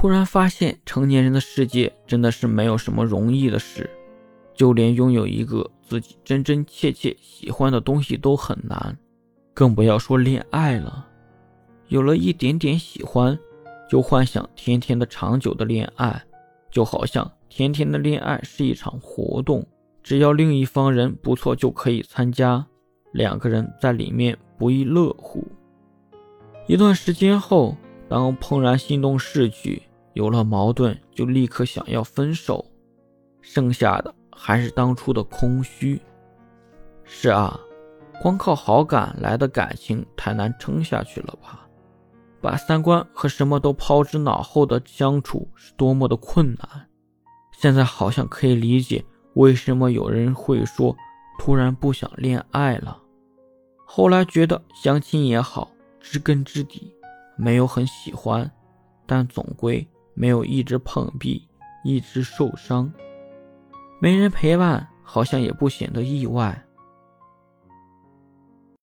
突然发现，成年人的世界真的是没有什么容易的事，就连拥有一个自己真真切切喜欢的东西都很难，更不要说恋爱了。有了一点点喜欢，就幻想甜甜的长久的恋爱，就好像甜甜的恋爱是一场活动，只要另一方人不错就可以参加，两个人在里面不亦乐乎。一段时间后，当怦然心动逝去，有了矛盾就立刻想要分手，剩下的还是当初的空虚。是啊，光靠好感来的感情太难撑下去了吧？把三观和什么都抛之脑后的相处是多么的困难。现在好像可以理解为什么有人会说突然不想恋爱了。后来觉得相亲也好，知根知底，没有很喜欢，但总归没有一直碰壁，一直受伤。没人陪伴，好像也不显得意外。